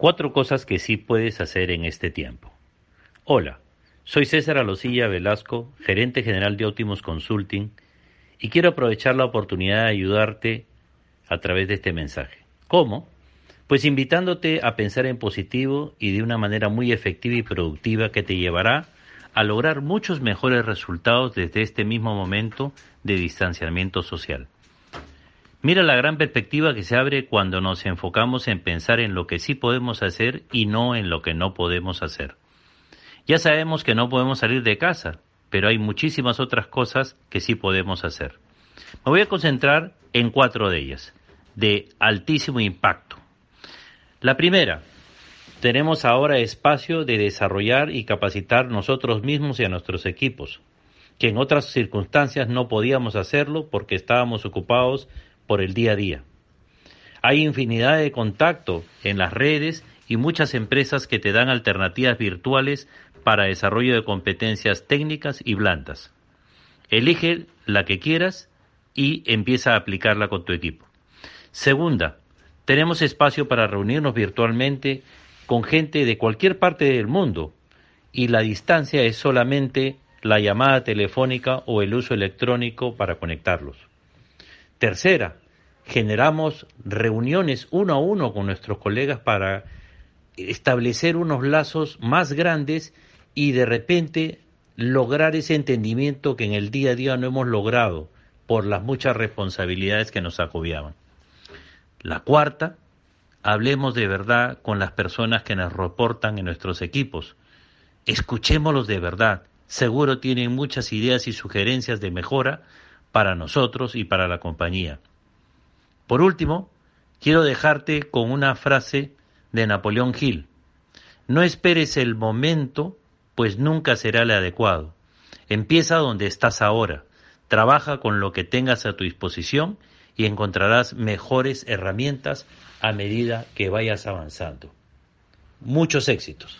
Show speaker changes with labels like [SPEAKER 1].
[SPEAKER 1] Cuatro cosas que sí puedes hacer en este tiempo. Hola, soy César Alosilla Velasco, gerente general de Optimus Consulting, y quiero aprovechar la oportunidad de ayudarte a través de este mensaje. ¿Cómo? Pues invitándote a pensar en positivo y de una manera muy efectiva y productiva que te llevará a lograr muchos mejores resultados desde este mismo momento de distanciamiento social. Mira la gran perspectiva que se abre cuando nos enfocamos en pensar en lo que sí podemos hacer y no en lo que no podemos hacer. Ya sabemos que no podemos salir de casa, pero hay muchísimas otras cosas que sí podemos hacer. Me voy a concentrar en cuatro de ellas, de altísimo impacto. La primera, tenemos ahora espacio de desarrollar y capacitar nosotros mismos y a nuestros equipos, que en otras circunstancias no podíamos hacerlo porque estábamos ocupados por el día a día. Hay infinidad de contacto en las redes y muchas empresas que te dan alternativas virtuales para desarrollo de competencias técnicas y blandas. Elige la que quieras y empieza a aplicarla con tu equipo. Segunda, tenemos espacio para reunirnos virtualmente con gente de cualquier parte del mundo y la distancia es solamente la llamada telefónica o el uso electrónico para conectarlos. Tercera, generamos reuniones uno a uno con nuestros colegas para establecer unos lazos más grandes y de repente lograr ese entendimiento que en el día a día no hemos logrado por las muchas responsabilidades que nos agobiaban. La cuarta, hablemos de verdad con las personas que nos reportan en nuestros equipos. Escuchémoslos de verdad. Seguro tienen muchas ideas y sugerencias de mejora para nosotros y para la compañía. Por último, quiero dejarte con una frase de Napoleón Hill. No esperes el momento, pues nunca será el adecuado. Empieza donde estás ahora. Trabaja con lo que tengas a tu disposición y encontrarás mejores herramientas a medida que vayas avanzando. Muchos éxitos.